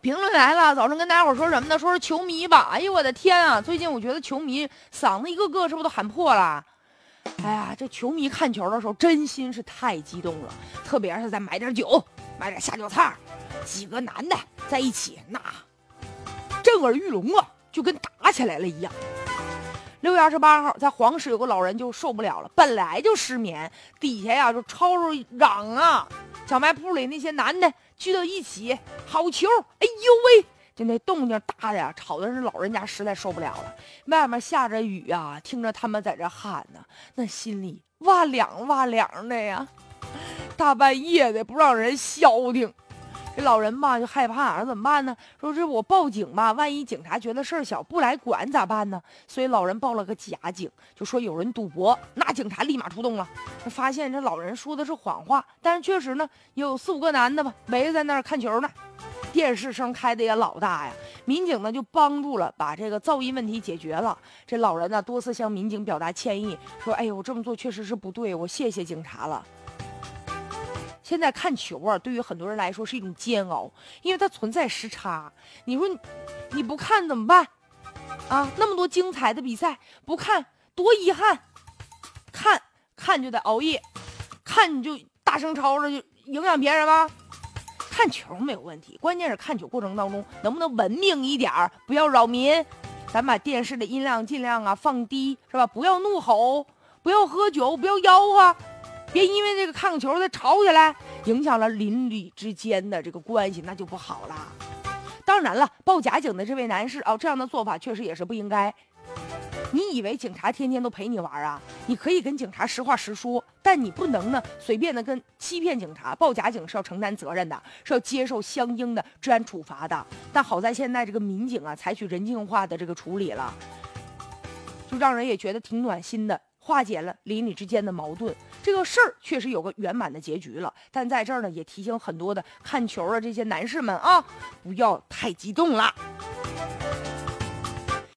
评论来了，早上跟大家伙说什么呢？说是球迷吧。哎呦我的天啊！最近我觉得球迷嗓子一个个是不是都喊破了？哎呀，这球迷看球的时候真心是太激动了，特别是再买点酒，买点下酒菜，几个男的在一起，那震耳欲聋啊，就跟打起来了一样。六月二十八号，在黄石有个老人就受不了了，本来就失眠，底下呀就吵吵嚷啊，小卖铺里那些男的聚到一起，好球！哎呦喂，就那动静大的呀，吵的是老人家实在受不了了。外面下着雨啊，听着他们在这喊呢，那心里哇凉哇凉的呀，大半夜的不让人消停。老人吧就害怕，说怎么办呢？说这我报警吧，万一警察觉得事儿小不来管咋办呢？所以老人报了个假警，就说有人赌博，那警察立马出动了。发现这老人说的是谎话，但是确实呢，有四五个男的吧围在那儿看球呢，电视声开的也老大呀。民警呢就帮助了，把这个噪音问题解决了。这老人呢多次向民警表达歉意，说：“哎呦，我这么做确实是不对，我谢谢警察了。”现在看球啊，对于很多人来说是一种煎熬，因为它存在时差。你说你不看怎么办？啊，那么多精彩的比赛不看多遗憾。看看就得熬夜，看你就大声吵吵就影响别人吗？看球没有问题，关键是看球过程当中能不能文明一点儿，不要扰民。咱把电视的音量尽量啊放低，是吧？不要怒吼，不要喝酒，不要吆喝。别因为这个看个球再吵起来，影响了邻里之间的这个关系，那就不好了。当然了，报假警的这位男士啊，这样的做法确实也是不应该。你以为警察天天都陪你玩啊？你可以跟警察实话实说，但你不能呢随便的跟欺骗警察。报假警是要承担责任的，是要接受相应的治安处罚的。但好在现在这个民警啊，采取人性化的这个处理了，就让人也觉得挺暖心的。化解了邻里之间的矛盾，这个事儿确实有个圆满的结局了。但在这儿呢，也提醒很多的看球的这些男士们啊，不要太激动了。